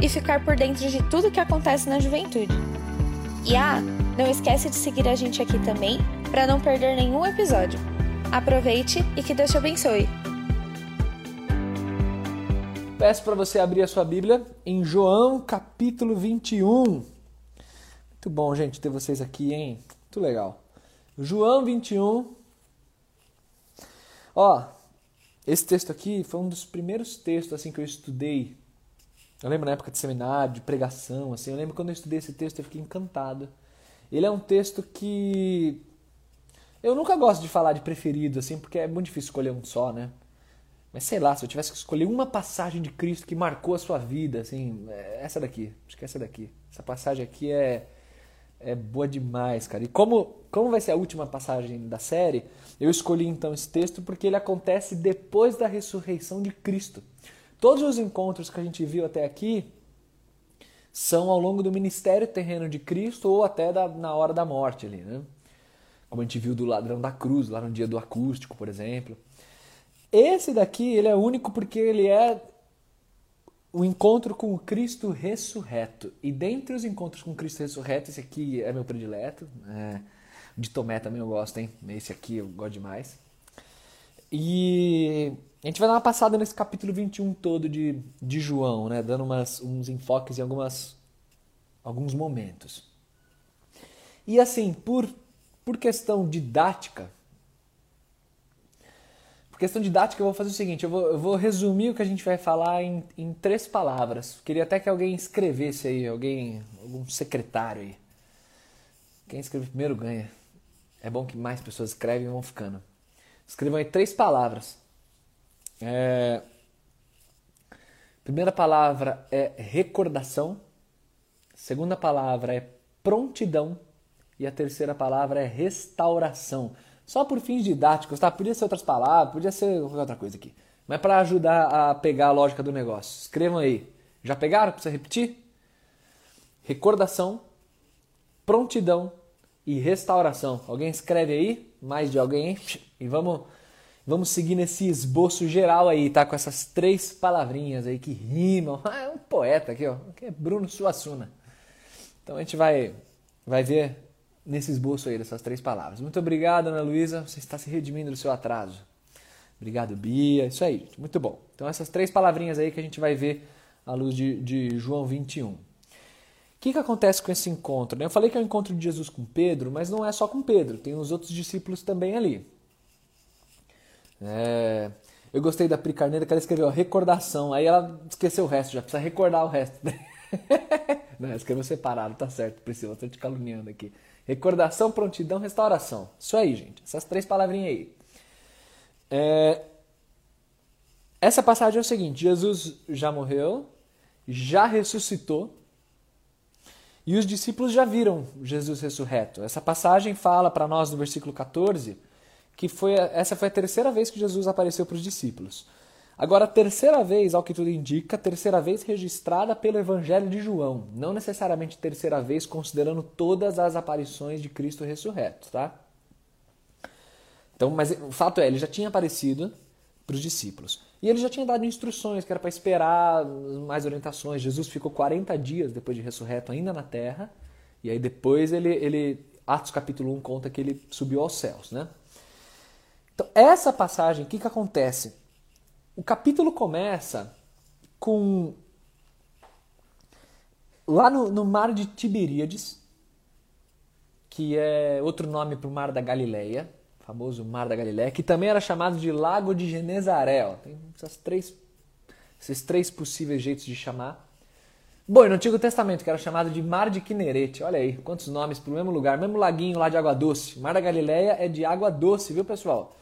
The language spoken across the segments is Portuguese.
e ficar por dentro de tudo que acontece na juventude. E ah, não esquece de seguir a gente aqui também para não perder nenhum episódio. Aproveite e que Deus te abençoe. Peço para você abrir a sua Bíblia em João capítulo 21. Muito bom, gente, ter vocês aqui, hein? Muito legal. João 21. Ó, esse texto aqui foi um dos primeiros textos assim que eu estudei eu lembro na época de seminário, de pregação, assim, eu lembro quando eu estudei esse texto, eu fiquei encantado. Ele é um texto que eu nunca gosto de falar de preferido, assim, porque é muito difícil escolher um só, né? Mas sei lá, se eu tivesse que escolher uma passagem de Cristo que marcou a sua vida, assim, é essa daqui. Acho que é essa daqui. Essa passagem aqui é é boa demais, cara. E como como vai ser a última passagem da série, eu escolhi então esse texto porque ele acontece depois da ressurreição de Cristo. Todos os encontros que a gente viu até aqui são ao longo do ministério terreno de Cristo ou até da, na hora da morte ali, né? Como a gente viu do ladrão da cruz, lá no dia do acústico, por exemplo. Esse daqui, ele é único porque ele é o encontro com o Cristo ressurreto. E dentre os encontros com o Cristo ressurreto, esse aqui é meu predileto. É, de Tomé também eu gosto, hein? Esse aqui eu gosto demais. E a gente vai dar uma passada nesse capítulo 21 todo de, de João, né? dando umas, uns enfoques em algumas, alguns momentos. E assim, por, por questão didática, por questão didática, eu vou fazer o seguinte: eu vou, eu vou resumir o que a gente vai falar em, em três palavras. Queria até que alguém escrevesse aí, alguém, algum secretário aí. Quem escreve primeiro ganha. É bom que mais pessoas escrevem e vão ficando. Escrevam aí três palavras. É... Primeira palavra é recordação. Segunda palavra é prontidão. E a terceira palavra é restauração. Só por fins didáticos, tá? Podia ser outras palavras, podia ser qualquer outra coisa aqui. Mas para ajudar a pegar a lógica do negócio. Escrevam aí. Já pegaram? Precisa repetir? Recordação, prontidão e restauração. Alguém escreve aí? Mais de alguém? E vamos Vamos seguir nesse esboço geral aí, tá? Com essas três palavrinhas aí que rimam. Ah, é um poeta aqui, ó. Que é Bruno Suassuna. Então a gente vai, vai ver nesse esboço aí dessas três palavras. Muito obrigado, Ana Luísa. Você está se redimindo do seu atraso. Obrigado, Bia. Isso aí, gente. Muito bom. Então essas três palavrinhas aí que a gente vai ver à luz de, de João 21. O que, que acontece com esse encontro? Eu falei que é o encontro de Jesus com Pedro, mas não é só com Pedro, tem os outros discípulos também ali. É, eu gostei da Pri Carneiro que ela escreveu recordação, aí ela esqueceu o resto, já precisa recordar o resto. Não, escreveu separado, tá certo, Priscila, estou te caluniando aqui. Recordação, prontidão, restauração. Isso aí, gente, essas três palavrinhas aí. É, essa passagem é o seguinte: Jesus já morreu, já ressuscitou, e os discípulos já viram Jesus ressurreto. Essa passagem fala para nós no versículo 14 que foi essa foi a terceira vez que Jesus apareceu para os discípulos. Agora, a terceira vez, ao que tudo indica, terceira vez registrada pelo Evangelho de João, não necessariamente terceira vez considerando todas as aparições de Cristo ressurreto, tá? Então, mas o fato é, ele já tinha aparecido para os discípulos. E ele já tinha dado instruções que era para esperar mais orientações. Jesus ficou 40 dias depois de ressurreto ainda na terra, e aí depois ele, ele Atos capítulo 1 conta que ele subiu aos céus, né? Então, essa passagem, o que, que acontece? O capítulo começa com. Lá no, no mar de Tiberíades, que é outro nome para o Mar da Galileia, famoso Mar da Galileia, que também era chamado de Lago de Genezaré. Ó. Tem essas três, esses três possíveis jeitos de chamar. Bom, e no Antigo Testamento, que era chamado de Mar de Quinerete. Olha aí, quantos nomes para o mesmo lugar, mesmo laguinho lá de água doce. Mar da Galileia é de água doce, viu, pessoal?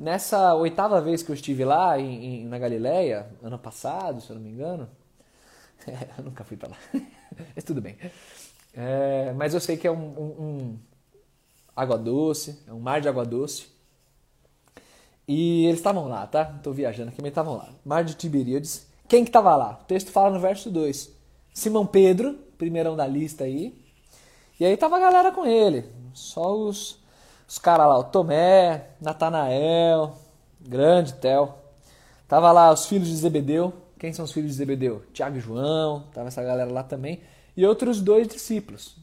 Nessa oitava vez que eu estive lá em, em, na Galileia, ano passado, se eu não me engano, eu nunca fui para lá. mas tudo bem. É, mas eu sei que é um, um, um água doce, é um mar de água doce. E eles estavam lá, tá? Estou viajando aqui, mas estavam lá. Mar de Tiberíades. Quem que estava lá? O texto fala no verso 2. Simão Pedro, primeirão da lista aí. E aí tava a galera com ele. Só os, os caras lá, o Tomé, Natanael, grande Tel. Tava lá os filhos de Zebedeu. Quem são os filhos de Zebedeu? Tiago e João. Tava essa galera lá também. E outros dois discípulos.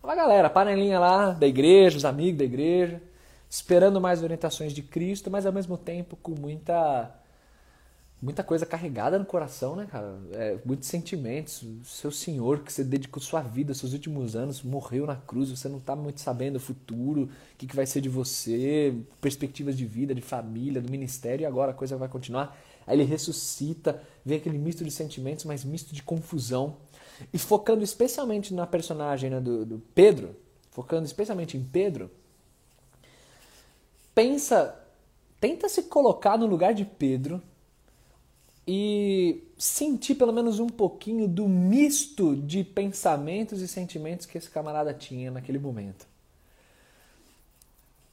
Tava a galera, panelinha lá da igreja, os amigos da igreja, esperando mais orientações de Cristo, mas ao mesmo tempo com muita muita coisa carregada no coração, né, cara? É, muitos sentimentos. Seu Senhor, que você dedicou sua vida, seus últimos anos, morreu na cruz, você não tá muito sabendo o futuro, o que, que vai ser de você, perspectivas de vida, de família, do ministério, e agora a coisa vai continuar. Aí ele ressuscita, vem aquele misto de sentimentos, mas misto de confusão. E focando especialmente na personagem né, do, do Pedro, focando especialmente em Pedro, pensa, tenta se colocar no lugar de Pedro e sentir pelo menos um pouquinho do misto de pensamentos e sentimentos que esse camarada tinha naquele momento.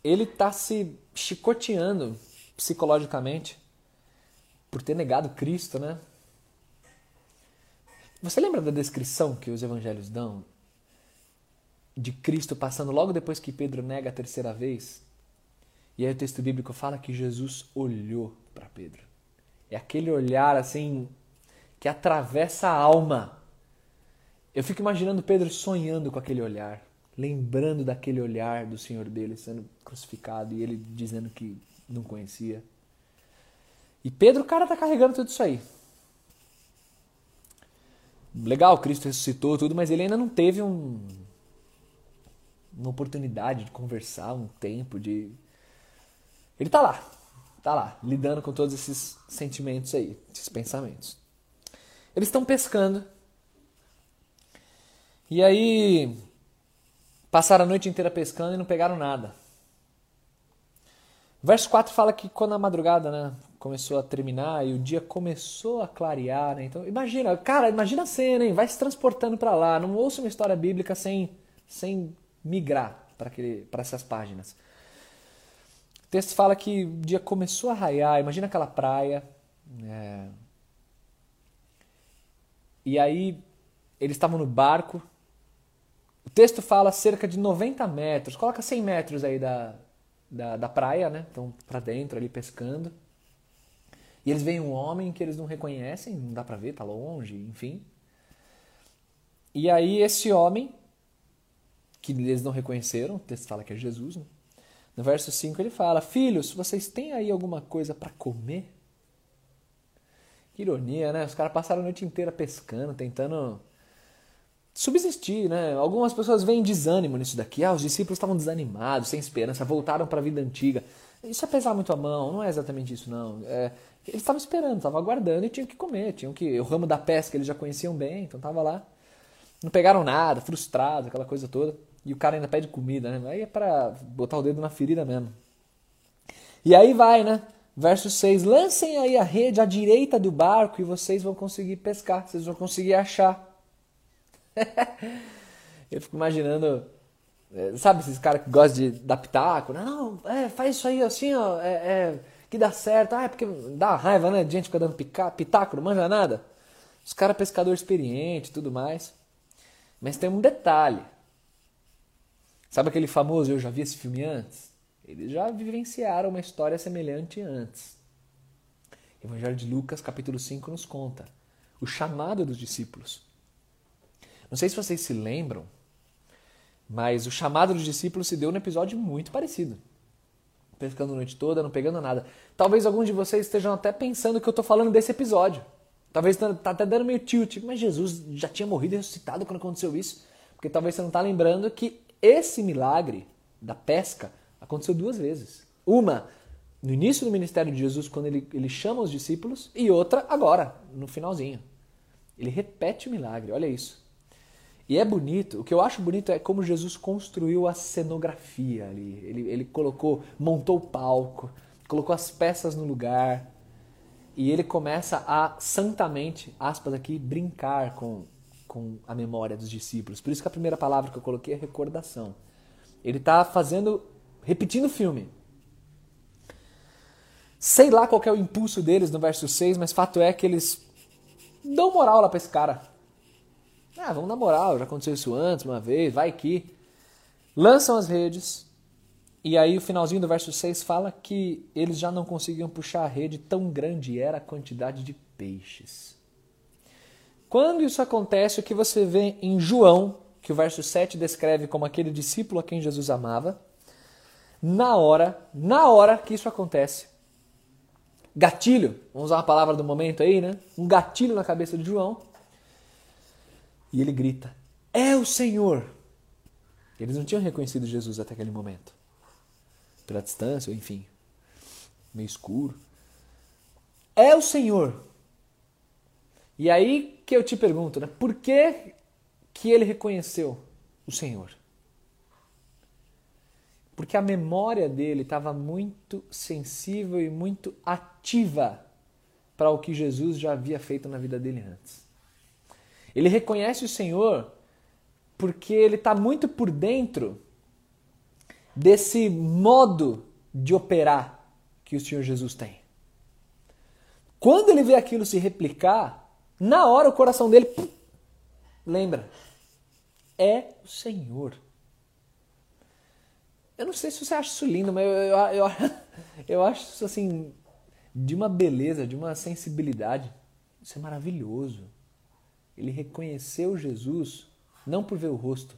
Ele está se chicoteando psicologicamente por ter negado Cristo, né? Você lembra da descrição que os evangelhos dão de Cristo passando logo depois que Pedro nega a terceira vez? E aí o texto bíblico fala que Jesus olhou para Pedro. É aquele olhar assim que atravessa a alma. Eu fico imaginando Pedro sonhando com aquele olhar, lembrando daquele olhar do Senhor dele sendo crucificado e ele dizendo que não conhecia. E Pedro, o cara, tá carregando tudo isso aí. Legal, Cristo ressuscitou tudo, mas ele ainda não teve um, uma oportunidade de conversar, um tempo de. Ele tá lá, tá lá, lidando com todos esses sentimentos aí, esses pensamentos. Eles estão pescando. E aí passaram a noite inteira pescando e não pegaram nada. Verso 4 fala que quando a madrugada né, começou a terminar e o dia começou a clarear, né? Então, imagina, cara, imagina a cena, hein? Vai se transportando para lá. Não ouça uma história bíblica sem, sem migrar para essas páginas. O texto fala que o dia começou a raiar, imagina aquela praia. É... E aí eles estavam no barco. O texto fala cerca de 90 metros, coloca 100 metros aí da, da, da praia, né? Então, para dentro ali pescando. E eles veem um homem que eles não reconhecem, não dá para ver, tá longe, enfim. E aí esse homem, que eles não reconheceram, o texto fala que é Jesus, né? No verso 5 ele fala: Filhos, vocês têm aí alguma coisa para comer? Que ironia, né? Os caras passaram a noite inteira pescando, tentando subsistir, né? Algumas pessoas veem desânimo nisso daqui. Ah, os discípulos estavam desanimados, sem esperança, voltaram para a vida antiga. Isso é pesar muito a mão, não é exatamente isso, não. É, eles estavam esperando, estavam aguardando e tinham que comer, tinham que. O ramo da pesca eles já conheciam bem, então tava lá. Não pegaram nada, frustrados, aquela coisa toda. E o cara ainda pede comida, né? Aí é para botar o dedo na ferida mesmo. E aí vai, né? Verso 6: Lancem aí a rede à direita do barco e vocês vão conseguir pescar, vocês vão conseguir achar. Eu fico imaginando, é, sabe esses caras que gostam de dar pitaco? Não, é, faz isso aí assim, ó, é, é, que dá certo. Ah, é porque dá raiva, né? De gente fica dando pitaco, não manja nada. Os caras pescador experiente tudo mais. Mas tem um detalhe. Sabe aquele famoso Eu Já Vi Esse Filme Antes? Eles já vivenciaram uma história semelhante antes. O Evangelho de Lucas, capítulo 5, nos conta o chamado dos discípulos. Não sei se vocês se lembram, mas o chamado dos discípulos se deu num episódio muito parecido. Pescando a noite toda, não pegando nada. Talvez alguns de vocês estejam até pensando que eu estou falando desse episódio. Talvez está até dando meio tilt. Mas Jesus já tinha morrido e ressuscitado quando aconteceu isso. Porque talvez você não está lembrando que esse milagre da pesca aconteceu duas vezes. Uma no início do ministério de Jesus, quando ele, ele chama os discípulos, e outra agora, no finalzinho. Ele repete o milagre, olha isso. E é bonito, o que eu acho bonito é como Jesus construiu a cenografia ali. Ele, ele colocou, montou o palco, colocou as peças no lugar. E ele começa a santamente, aspas aqui, brincar com, com a memória dos discípulos. Por isso que a primeira palavra que eu coloquei é recordação. Ele está fazendo, repetindo o filme. Sei lá qual é o impulso deles no verso 6, mas fato é que eles dão moral lá para esse cara. Ah, vamos dar moral, já aconteceu isso antes, uma vez, vai que. Lançam as redes, e aí o finalzinho do verso 6 fala que eles já não conseguiam puxar a rede, tão grande era a quantidade de peixes. Quando isso acontece, o que você vê em João, que o verso 7 descreve como aquele discípulo a quem Jesus amava, na hora, na hora que isso acontece, gatilho, vamos usar uma palavra do momento aí, né? Um gatilho na cabeça de João. E ele grita: É o Senhor! Eles não tinham reconhecido Jesus até aquele momento. Pela distância, enfim, meio escuro. É o Senhor! E aí que eu te pergunto, né? Por que, que ele reconheceu o Senhor? Porque a memória dele estava muito sensível e muito ativa para o que Jesus já havia feito na vida dele antes. Ele reconhece o Senhor porque ele está muito por dentro desse modo de operar que o Senhor Jesus tem. Quando ele vê aquilo se replicar, na hora o coração dele pum, lembra: é o Senhor. Eu não sei se você acha isso lindo, mas eu, eu, eu, eu acho isso assim de uma beleza, de uma sensibilidade. Isso é maravilhoso. Ele reconheceu Jesus não por ver o rosto,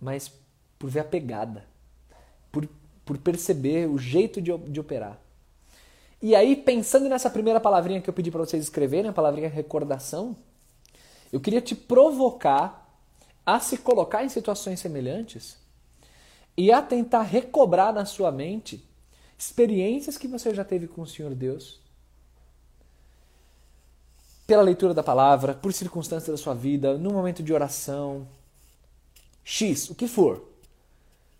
mas por ver a pegada, por, por perceber o jeito de, de operar. E aí, pensando nessa primeira palavrinha que eu pedi para vocês escreverem, a palavrinha recordação, eu queria te provocar a se colocar em situações semelhantes e a tentar recobrar na sua mente experiências que você já teve com o Senhor Deus, pela leitura da palavra, por circunstâncias da sua vida, no momento de oração, X, o que for.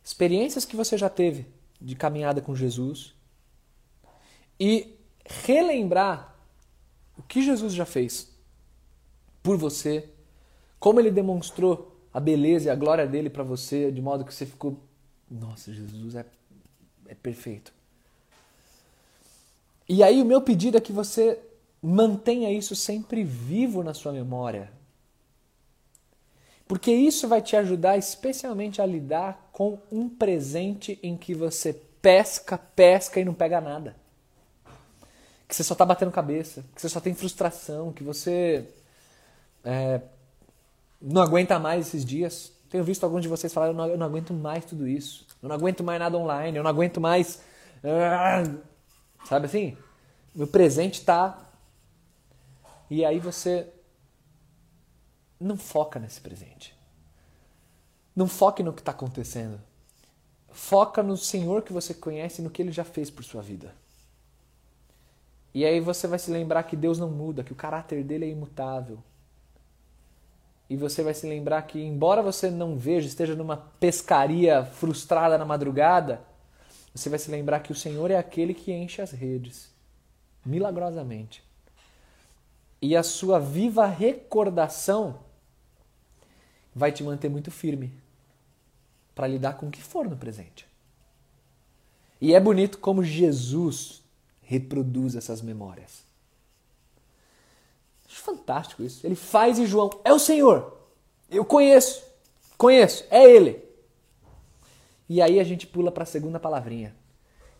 Experiências que você já teve de caminhada com Jesus e relembrar o que Jesus já fez por você, como ele demonstrou a beleza e a glória dele para você, de modo que você ficou nossa, Jesus é, é perfeito. E aí o meu pedido é que você mantenha isso sempre vivo na sua memória. Porque isso vai te ajudar especialmente a lidar com um presente em que você pesca, pesca e não pega nada. Que você só está batendo cabeça, que você só tem frustração, que você é, não aguenta mais esses dias. Tenho visto alguns de vocês falar, eu não, eu não aguento mais tudo isso. Eu não aguento mais nada online, eu não aguento mais. Ah", sabe assim? Meu presente está. E aí você não foca nesse presente. Não foque no que está acontecendo. Foca no Senhor que você conhece e no que Ele já fez por sua vida. E aí você vai se lembrar que Deus não muda, que o caráter dele é imutável, e você vai se lembrar que, embora você não veja, esteja numa pescaria frustrada na madrugada, você vai se lembrar que o Senhor é aquele que enche as redes, milagrosamente. E a sua viva recordação vai te manter muito firme para lidar com o que for no presente. E é bonito como Jesus reproduz essas memórias. Acho fantástico isso. Ele faz em João, é o Senhor. Eu conheço, conheço, é Ele. E aí a gente pula para a segunda palavrinha,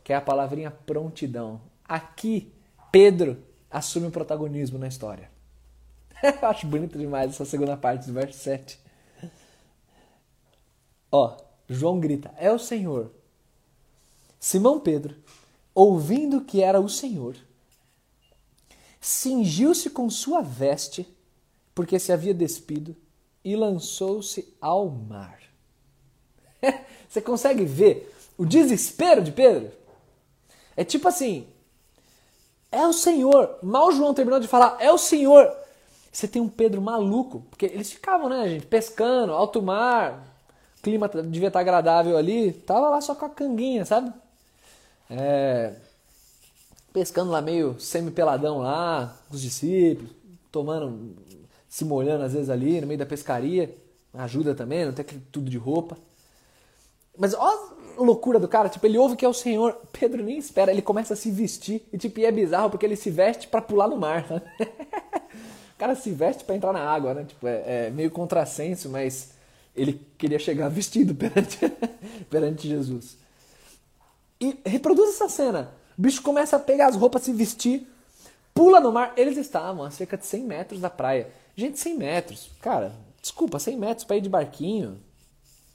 que é a palavrinha prontidão. Aqui, Pedro assume o protagonismo na história. Eu acho bonito demais essa segunda parte do verso 7. Ó, João grita: É o Senhor. Simão Pedro, ouvindo que era o Senhor, cingiu-se com sua veste, porque se havia despido, e lançou-se ao mar. Você consegue ver o desespero de Pedro? É tipo assim: é o Senhor. Mal João terminou de falar, é o Senhor. Você tem um Pedro maluco, porque eles ficavam, né, gente, pescando, alto mar, clima devia estar agradável ali, tava lá só com a canguinha, sabe? É... pescando lá meio semi-peladão lá, com os discípulos, tomando, se molhando às vezes ali no meio da pescaria. Ajuda também, não tem tudo de roupa. Mas ó a loucura do cara, tipo, ele ouve que é o Senhor, Pedro nem espera, ele começa a se vestir, e tipo, e é bizarro porque ele se veste para pular no mar, né? O cara se veste para entrar na água, né? Tipo, é, é meio contrassenso, mas ele queria chegar vestido perante, perante Jesus. E reproduz essa cena. O bicho começa a pegar as roupas, se vestir, pula no mar. Eles estavam a cerca de 100 metros da praia. Gente, 100 metros. Cara, desculpa, 100 metros para ir de barquinho.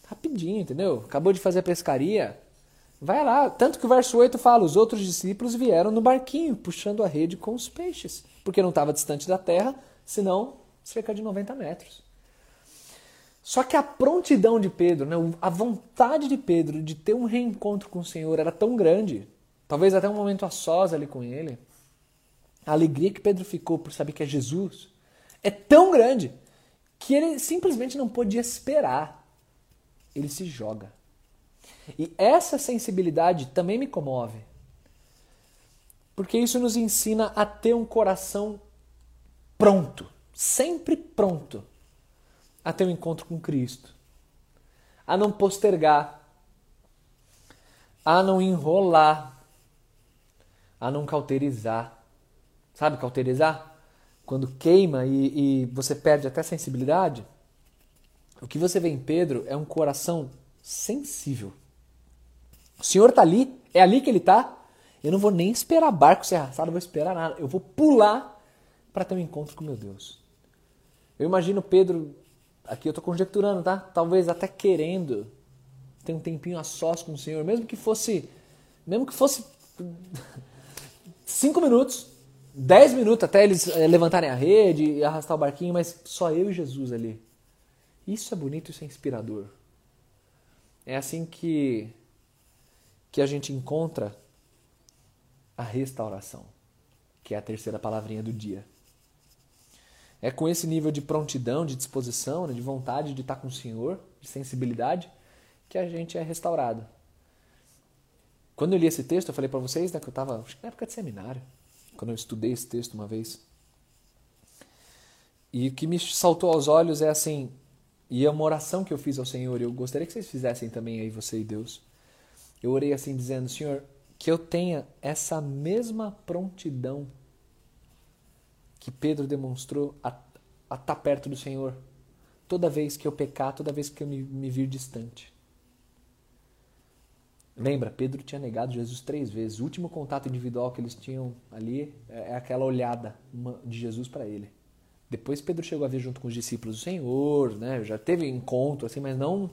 Rapidinho, entendeu? Acabou de fazer a pescaria. Vai lá. Tanto que o verso 8 fala: os outros discípulos vieram no barquinho, puxando a rede com os peixes. Porque não estava distante da terra, senão cerca de 90 metros. Só que a prontidão de Pedro, né, a vontade de Pedro de ter um reencontro com o Senhor era tão grande, talvez até um momento a sós ali com ele, a alegria que Pedro ficou por saber que é Jesus é tão grande que ele simplesmente não podia esperar. Ele se joga. E essa sensibilidade também me comove. Porque isso nos ensina a ter um coração pronto, sempre pronto a ter um encontro com Cristo, a não postergar, a não enrolar, a não cauterizar. Sabe cauterizar? Quando queima e, e você perde até sensibilidade. O que você vê em Pedro é um coração sensível. O Senhor está ali, é ali que ele está. Eu não vou nem esperar barco ser arrastado, não vou esperar nada. Eu vou pular para ter um encontro com meu Deus. Eu imagino Pedro, aqui eu estou conjecturando, tá? Talvez até querendo ter um tempinho a sós com o Senhor, mesmo que fosse, mesmo que fosse cinco minutos, dez minutos até eles eh, levantarem a rede e arrastar o barquinho, mas só eu e Jesus ali. Isso é bonito, isso é inspirador. É assim que que a gente encontra a restauração, que é a terceira palavrinha do dia. É com esse nível de prontidão, de disposição, né, de vontade de estar com o Senhor, de sensibilidade, que a gente é restaurado. Quando eu li esse texto, eu falei para vocês né, que eu estava, na época de seminário, quando eu estudei esse texto uma vez. E o que me saltou aos olhos é assim, e é uma oração que eu fiz ao Senhor, eu gostaria que vocês fizessem também aí, você e Deus. Eu orei assim, dizendo: Senhor, que eu tenha essa mesma prontidão que Pedro demonstrou a, a estar tá perto do Senhor, toda vez que eu pecar, toda vez que eu me, me vir distante. Lembra, Pedro tinha negado Jesus três vezes. O último contato individual que eles tinham ali é, é aquela olhada de Jesus para ele. Depois Pedro chegou a ver junto com os discípulos o Senhor, né? Já teve encontro assim, mas não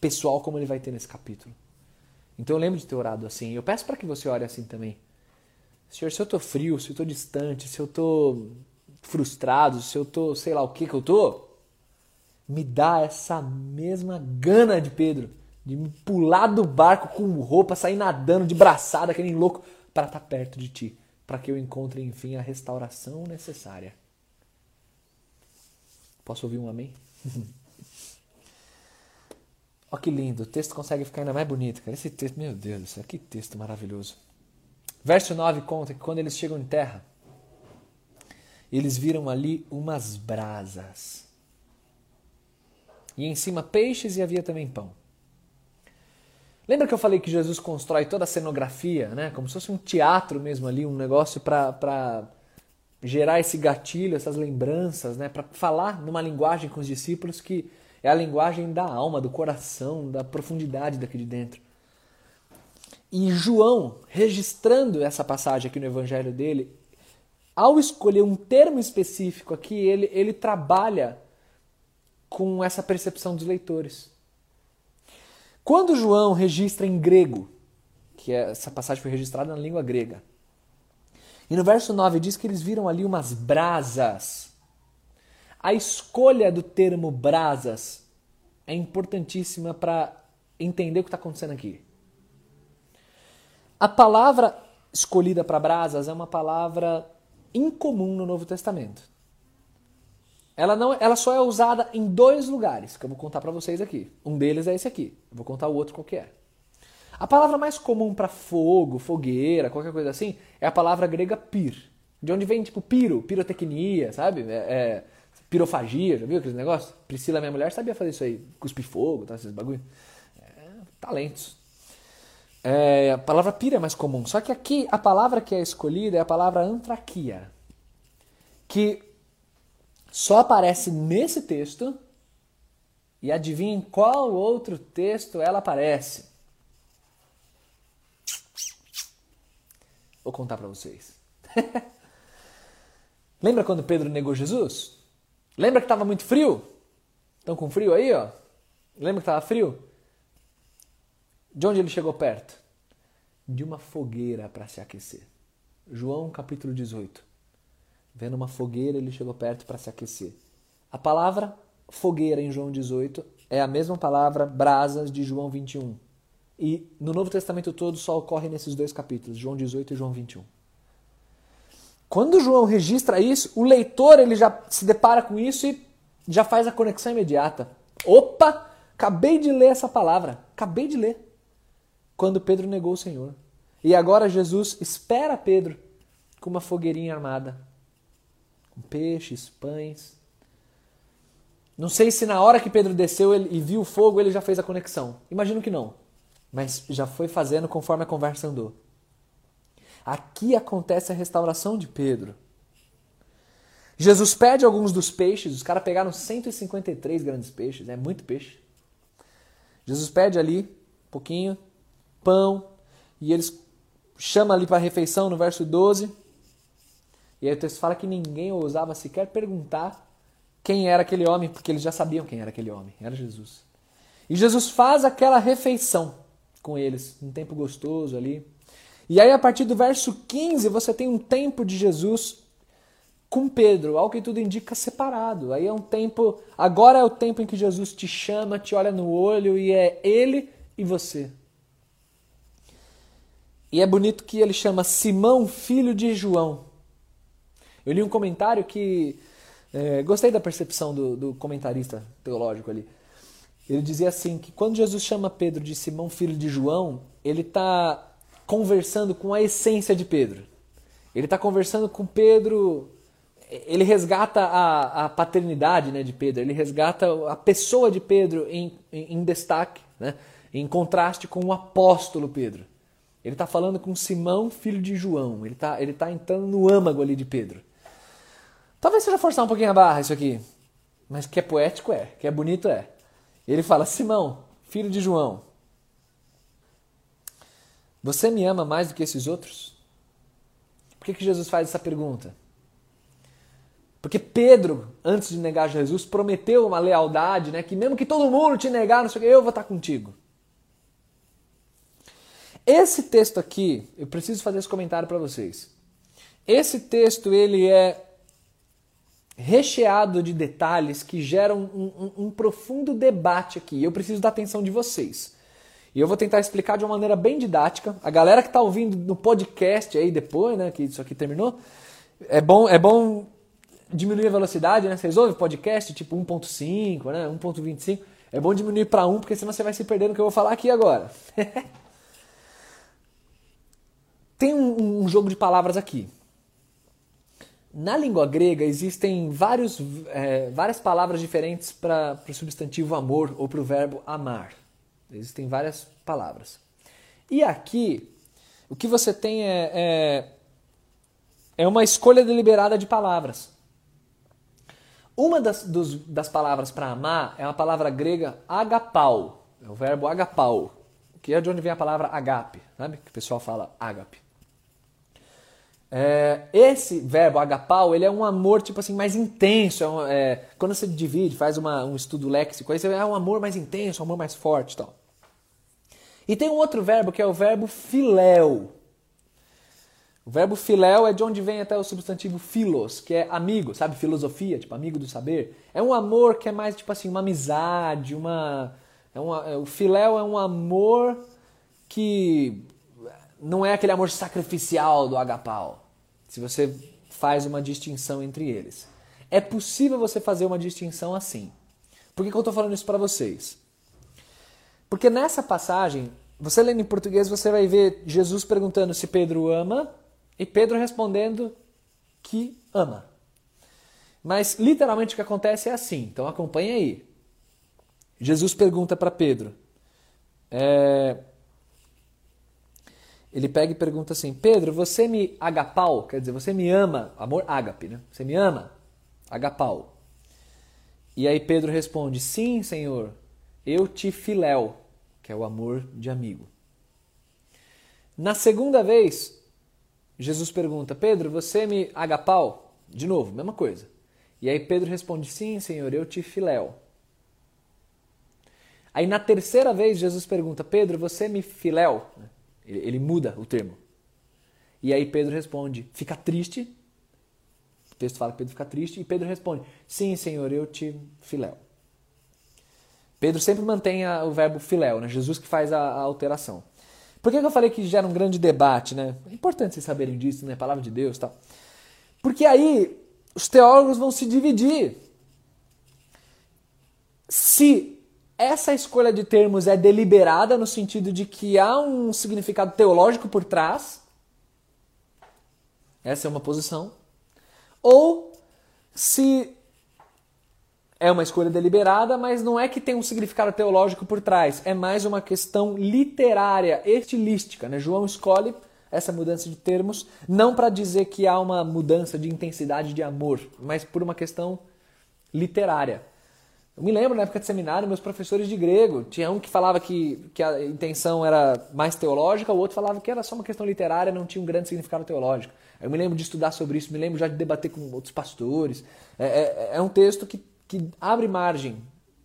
pessoal como ele vai ter nesse capítulo. Então eu lembro de ter orado assim. Eu peço para que você ore assim também. Senhor, se eu estou frio, se eu estou distante, se eu estou frustrado, se eu estou, sei lá o que que eu estou, me dá essa mesma gana de Pedro, de me pular do barco com roupa, sair nadando de braçada, que nem louco, para estar tá perto de ti, para que eu encontre, enfim, a restauração necessária. Posso ouvir um amém? Olha que lindo, o texto consegue ficar ainda mais bonito, cara. Esse texto, meu Deus do céu, que texto maravilhoso. Verso 9 conta que quando eles chegam em terra, eles viram ali umas brasas. E em cima peixes e havia também pão. Lembra que eu falei que Jesus constrói toda a cenografia, né? Como se fosse um teatro mesmo ali, um negócio para gerar esse gatilho, essas lembranças, né? Para falar numa linguagem com os discípulos que é a linguagem da alma, do coração, da profundidade daqui de dentro. E João, registrando essa passagem aqui no evangelho dele, ao escolher um termo específico aqui, ele, ele trabalha com essa percepção dos leitores. Quando João registra em grego, que é, essa passagem foi registrada na língua grega, e no verso 9 diz que eles viram ali umas brasas a escolha do termo brasas é importantíssima para entender o que está acontecendo aqui. A palavra escolhida para brasas é uma palavra incomum no Novo Testamento. Ela, não, ela só é usada em dois lugares, que eu vou contar para vocês aqui. Um deles é esse aqui. Eu vou contar o outro qual que é. A palavra mais comum para fogo, fogueira, qualquer coisa assim, é a palavra grega pir. De onde vem, tipo, piro, pirotecnia, sabe? É, é, pirofagia, já viu aqueles negócios? Priscila, minha mulher, sabia fazer isso aí, cuspir fogo, tá, esses bagulho. É, talentos. É, a palavra pira é mais comum. Só que aqui a palavra que é escolhida é a palavra antraquia, que só aparece nesse texto. E adivinhem qual outro texto ela aparece? Vou contar para vocês. Lembra quando Pedro negou Jesus? Lembra que estava muito frio? Estão com frio aí, ó? Lembra que estava frio? De onde ele chegou perto? De uma fogueira para se aquecer. João capítulo 18. Vendo uma fogueira, ele chegou perto para se aquecer. A palavra fogueira em João 18 é a mesma palavra brasas de João 21. E no Novo Testamento todo só ocorre nesses dois capítulos, João 18 e João 21. Quando João registra isso, o leitor ele já se depara com isso e já faz a conexão imediata. Opa, acabei de ler essa palavra, acabei de ler quando Pedro negou o Senhor. E agora Jesus espera Pedro com uma fogueirinha armada, com peixes, pães. Não sei se na hora que Pedro desceu e viu o fogo ele já fez a conexão. Imagino que não. Mas já foi fazendo conforme a conversa andou. Aqui acontece a restauração de Pedro. Jesus pede alguns dos peixes, os caras pegaram 153 grandes peixes, é muito peixe. Jesus pede ali um pouquinho, pão, e eles chamam ali para a refeição no verso 12. E aí o texto fala que ninguém ousava sequer perguntar quem era aquele homem, porque eles já sabiam quem era aquele homem, era Jesus. E Jesus faz aquela refeição com eles, um tempo gostoso ali. E aí, a partir do verso 15, você tem um tempo de Jesus com Pedro, ao que tudo indica separado. Aí é um tempo. Agora é o tempo em que Jesus te chama, te olha no olho e é ele e você. E é bonito que ele chama Simão, filho de João. Eu li um comentário que. É, gostei da percepção do, do comentarista teológico ali. Ele dizia assim: que quando Jesus chama Pedro de Simão, filho de João, ele está conversando com a essência de Pedro. Ele está conversando com Pedro. Ele resgata a, a paternidade né, de Pedro, ele resgata a pessoa de Pedro em, em, em destaque, né, em contraste com o apóstolo Pedro. Ele está falando com Simão, filho de João. Ele está ele tá entrando no âmago ali de Pedro. Talvez seja forçar um pouquinho a barra isso aqui. Mas que é poético é, que é bonito é. Ele fala: Simão, filho de João, você me ama mais do que esses outros? Por que, que Jesus faz essa pergunta? Porque Pedro, antes de negar Jesus, prometeu uma lealdade, né? Que mesmo que todo mundo te negar, não sei o que, eu vou estar contigo. Esse texto aqui, eu preciso fazer esse comentário para vocês. Esse texto ele é recheado de detalhes que geram um, um, um, profundo debate aqui. Eu preciso da atenção de vocês. E eu vou tentar explicar de uma maneira bem didática. A galera que está ouvindo no podcast aí depois, né, que isso aqui terminou, é bom, é bom diminuir a velocidade, né? Vocês ouvem podcast tipo 1.5, né, 1.25. É bom diminuir para 1, porque senão você vai se perder no que eu vou falar aqui agora. Tem um, um jogo de palavras aqui. Na língua grega existem vários, é, várias palavras diferentes para o substantivo amor ou para o verbo amar. Existem várias palavras. E aqui, o que você tem é, é, é uma escolha deliberada de palavras. Uma das, dos, das palavras para amar é uma palavra grega agapau, é o verbo agapau, que é de onde vem a palavra agape, sabe? Que o pessoal fala agape. É, esse verbo agapau, ele é um amor tipo assim mais intenso. É, um, é quando você divide, faz uma, um estudo léxico, aí você é um amor mais intenso, um amor mais forte, tal. E tem um outro verbo que é o verbo filéu. O verbo filéu é de onde vem até o substantivo filos, que é amigo, sabe? Filosofia, tipo amigo do saber. É um amor que é mais tipo assim, uma amizade, uma. É uma é, o filéu é um amor que não é aquele amor sacrificial do agapau se você faz uma distinção entre eles. É possível você fazer uma distinção assim. Por que, que eu estou falando isso para vocês? Porque nessa passagem, você lendo em português, você vai ver Jesus perguntando se Pedro ama e Pedro respondendo que ama. Mas literalmente o que acontece é assim, então acompanhe aí. Jesus pergunta para Pedro. É... Ele pega e pergunta assim: Pedro, você me agapau? Quer dizer, você me ama? Amor ágape, né? Você me ama? Agapau. E aí Pedro responde: Sim, Senhor, eu te filéu que é o amor de amigo. Na segunda vez, Jesus pergunta: Pedro, você me agapau? De novo, mesma coisa. E aí Pedro responde: Sim, Senhor, eu te filéu. Aí na terceira vez, Jesus pergunta: Pedro, você me filéu? Ele, ele muda o termo. E aí Pedro responde: Fica triste. O texto fala que Pedro fica triste. E Pedro responde: Sim, Senhor, eu te filéu. Pedro sempre mantém o verbo filéu, né? Jesus que faz a, a alteração. Por que, que, eu falei que gera um grande debate, né? É importante vocês saberem disso, né? Palavra de Deus e tal. Porque aí os teólogos vão se dividir. Se essa escolha de termos é deliberada no sentido de que há um significado teológico por trás, essa é uma posição, ou se é uma escolha deliberada, mas não é que tem um significado teológico por trás. É mais uma questão literária, estilística. Né? João escolhe essa mudança de termos não para dizer que há uma mudança de intensidade de amor, mas por uma questão literária. Eu me lembro na época de seminário, meus professores de grego, tinha um que falava que, que a intenção era mais teológica, o outro falava que era só uma questão literária, não tinha um grande significado teológico. Eu me lembro de estudar sobre isso, me lembro já de debater com outros pastores. É, é, é um texto que que abre margem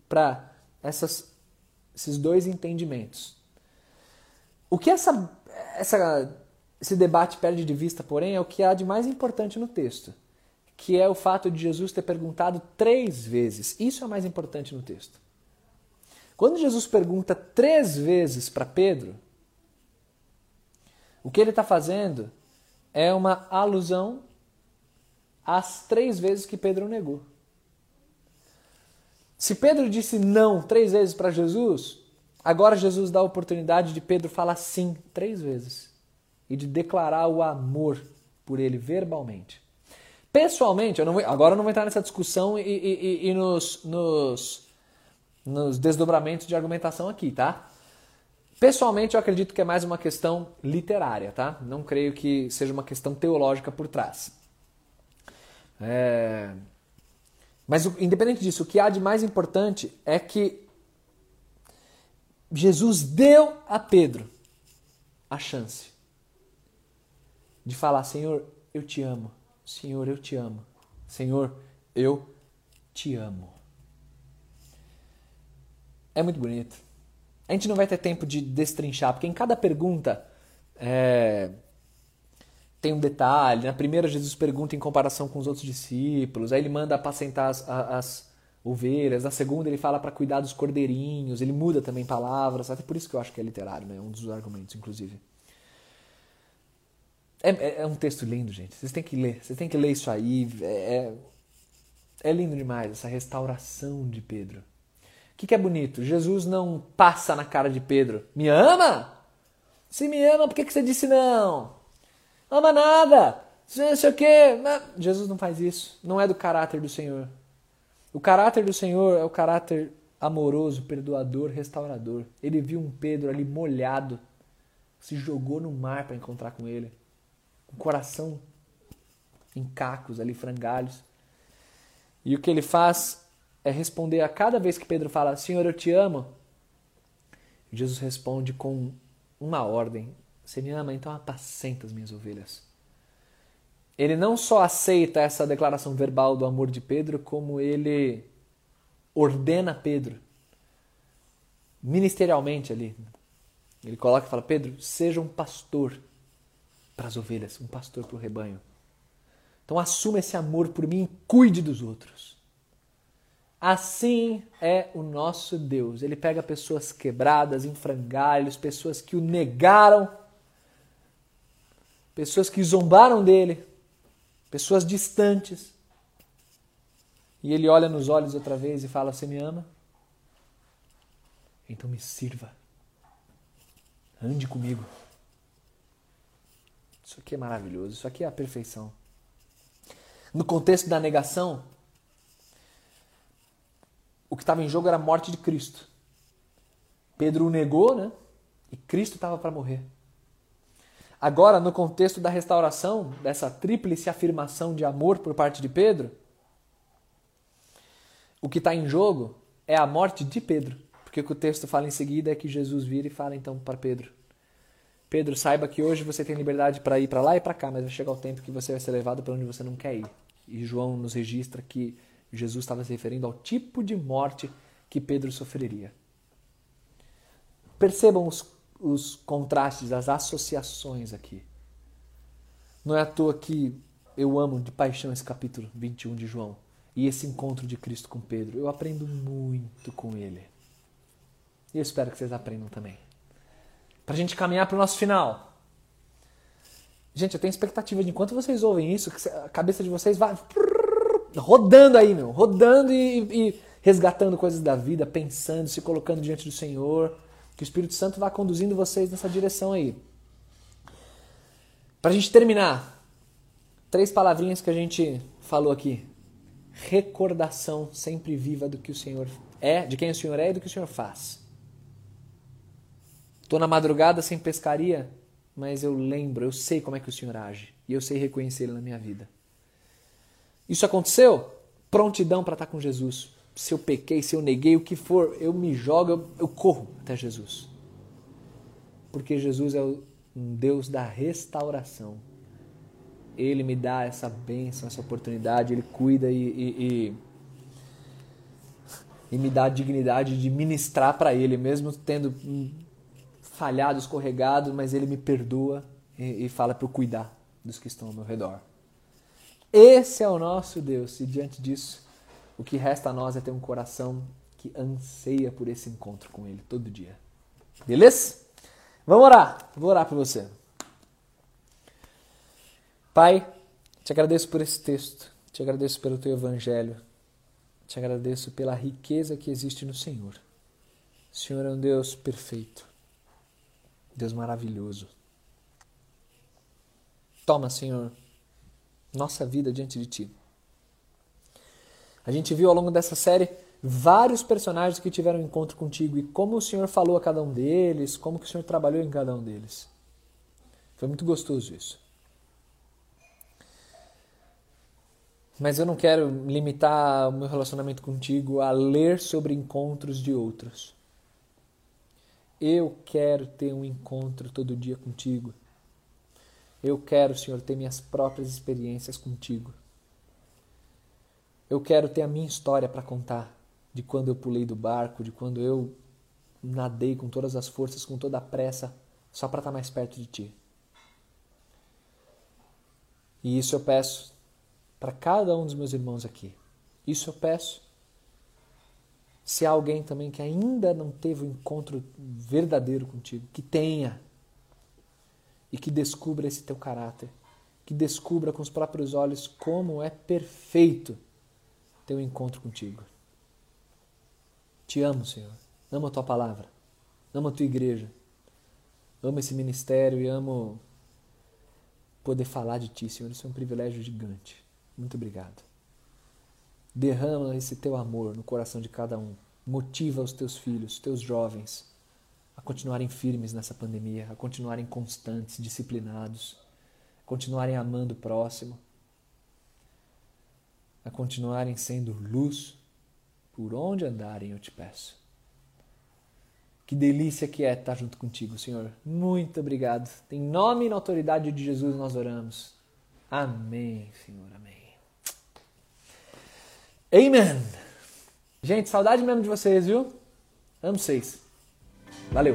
para esses dois entendimentos. O que essa, essa, esse debate perde de vista, porém, é o que há de mais importante no texto, que é o fato de Jesus ter perguntado três vezes. Isso é o mais importante no texto. Quando Jesus pergunta três vezes para Pedro, o que ele está fazendo é uma alusão às três vezes que Pedro negou. Se Pedro disse não três vezes para Jesus, agora Jesus dá a oportunidade de Pedro falar sim três vezes e de declarar o amor por ele verbalmente. Pessoalmente, eu não vou, agora eu não vou entrar nessa discussão e, e, e nos, nos, nos desdobramentos de argumentação aqui, tá? Pessoalmente, eu acredito que é mais uma questão literária, tá? Não creio que seja uma questão teológica por trás. É... Mas, independente disso, o que há de mais importante é que Jesus deu a Pedro a chance de falar: Senhor, eu te amo. Senhor, eu te amo. Senhor, eu te amo. É muito bonito. A gente não vai ter tempo de destrinchar, porque em cada pergunta é, tem um detalhe. Na primeira, Jesus pergunta em comparação com os outros discípulos. Aí ele manda apacentar as, as ovelhas. Na segunda, ele fala para cuidar dos cordeirinhos. Ele muda também palavras. Até por isso que eu acho que é literário, né? Um dos argumentos, inclusive. É, é, é um texto lindo, gente. Vocês têm que ler. Vocês têm que ler isso aí. É, é, é lindo demais essa restauração de Pedro. O que, que é bonito? Jesus não passa na cara de Pedro. Me ama? Se me ama, por que, que você disse não? ama nada, não sei o quê. Jesus não faz isso. Não é do caráter do Senhor. O caráter do Senhor é o caráter amoroso, perdoador, restaurador. Ele viu um Pedro ali molhado, se jogou no mar para encontrar com ele, o coração em cacos ali, frangalhos. E o que ele faz é responder a cada vez que Pedro fala: Senhor, eu te amo. Jesus responde com uma ordem: você me ama, então apacenta as minhas ovelhas. Ele não só aceita essa declaração verbal do amor de Pedro, como ele ordena Pedro, ministerialmente ali. Ele coloca e fala: Pedro, seja um pastor para as ovelhas, um pastor para o rebanho. Então assuma esse amor por mim e cuide dos outros. Assim é o nosso Deus. Ele pega pessoas quebradas, em frangalhos, pessoas que o negaram pessoas que zombaram dele, pessoas distantes. E ele olha nos olhos outra vez e fala: Você me ama? Então me sirva. Ande comigo. Isso aqui é maravilhoso, isso aqui é a perfeição. No contexto da negação, o que estava em jogo era a morte de Cristo. Pedro o negou, né? E Cristo estava para morrer. Agora, no contexto da restauração, dessa tríplice afirmação de amor por parte de Pedro, o que está em jogo é a morte de Pedro. Porque o que o texto fala em seguida é que Jesus vira e fala então para Pedro: Pedro, saiba que hoje você tem liberdade para ir para lá e para cá, mas vai chegar o tempo que você vai ser levado para onde você não quer ir. E João nos registra que Jesus estava se referindo ao tipo de morte que Pedro sofreria. Percebam os, os contrastes, as associações aqui. Não é à toa que eu amo de paixão esse capítulo 21 de João e esse encontro de Cristo com Pedro. Eu aprendo muito com ele. E eu espero que vocês aprendam também para a gente caminhar para o nosso final. Gente, eu tenho expectativa de enquanto vocês ouvem isso, a cabeça de vocês vai rodando aí, meu, rodando e, e resgatando coisas da vida, pensando, se colocando diante do Senhor. Que o Espírito Santo vá conduzindo vocês nessa direção aí. Para a gente terminar, três palavrinhas que a gente falou aqui. Recordação sempre viva do que o Senhor é, de quem o Senhor é e do que o Senhor faz. Estou na madrugada sem pescaria, mas eu lembro, eu sei como é que o Senhor age e eu sei reconhecer Ele na minha vida. Isso aconteceu? Prontidão para estar com Jesus. Se eu pequei, se eu neguei, o que for, eu me jogo, eu, eu corro até Jesus. Porque Jesus é um Deus da restauração. Ele me dá essa bênção, essa oportunidade, Ele cuida e, e, e, e me dá a dignidade de ministrar para Ele, mesmo tendo falhado, escorregado, mas ele me perdoa e, e fala para eu cuidar dos que estão ao meu redor. Esse é o nosso Deus, e diante disso, o que resta a nós é ter um coração que anseia por esse encontro com Ele todo dia. Beleza? Vamos orar. Vou orar por você. Pai, te agradeço por esse texto, te agradeço pelo teu evangelho, te agradeço pela riqueza que existe no Senhor. O Senhor é um Deus perfeito. Deus maravilhoso. Toma, Senhor, nossa vida diante de Ti. A gente viu ao longo dessa série vários personagens que tiveram encontro contigo e como o Senhor falou a cada um deles, como que o Senhor trabalhou em cada um deles. Foi muito gostoso isso. Mas eu não quero limitar o meu relacionamento contigo a ler sobre encontros de outros. Eu quero ter um encontro todo dia contigo. Eu quero, Senhor, ter minhas próprias experiências contigo. Eu quero ter a minha história para contar de quando eu pulei do barco, de quando eu nadei com todas as forças, com toda a pressa, só para estar tá mais perto de ti. E isso eu peço para cada um dos meus irmãos aqui. Isso eu peço se há alguém também que ainda não teve um encontro verdadeiro contigo, que tenha e que descubra esse teu caráter, que descubra com os próprios olhos como é perfeito teu encontro contigo. Te amo, Senhor. Amo a tua palavra. Amo a tua igreja. Amo esse ministério e amo poder falar de ti, Senhor. Isso é um privilégio gigante. Muito obrigado. Derrama esse teu amor no coração de cada um. Motiva os teus filhos, teus jovens, a continuarem firmes nessa pandemia, a continuarem constantes, disciplinados, a continuarem amando o próximo, a continuarem sendo luz por onde andarem, eu te peço. Que delícia que é estar junto contigo, Senhor. Muito obrigado. Em nome e na autoridade de Jesus nós oramos. Amém, Senhor. Amém. Amen. Gente, saudade mesmo de vocês, viu? Amo vocês. Valeu.